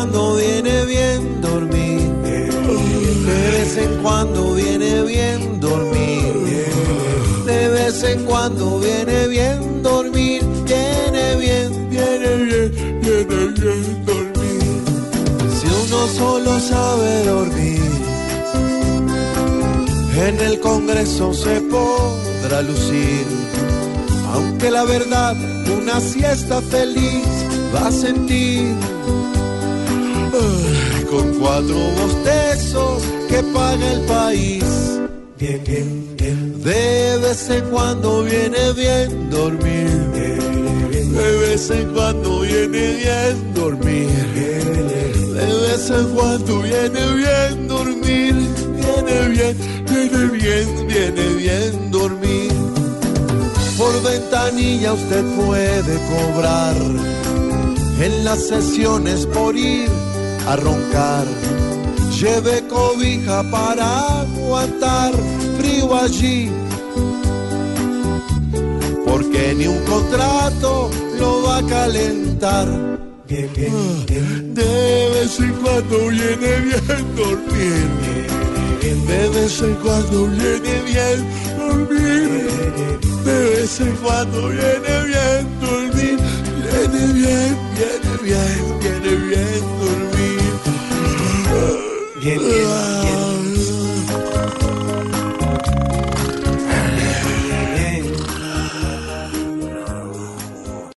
cuando viene bien dormir. De vez en cuando viene bien dormir. De vez en cuando viene bien dormir. Viene bien, viene bien, viene bien dormir. Si uno solo sabe dormir, en el Congreso se podrá lucir. Aunque la verdad, una siesta feliz va a sentir con cuatro bostezos que paga el país. Bien, bien, bien. De vez en cuando viene bien dormir. De vez en cuando viene bien dormir. De vez en cuando viene bien dormir. Viene bien, viene bien, viene bien dormir. Por ventanilla usted puede cobrar. En las sesiones por ir a roncar. Lleve cobija para aguantar frío allí. Porque ni un contrato lo va a calentar. Bien, bien, bien. De vez en cuando viene bien dormir. De vez en cuando viene bien dormir. De vez en cuando viene bien dormir. Get in,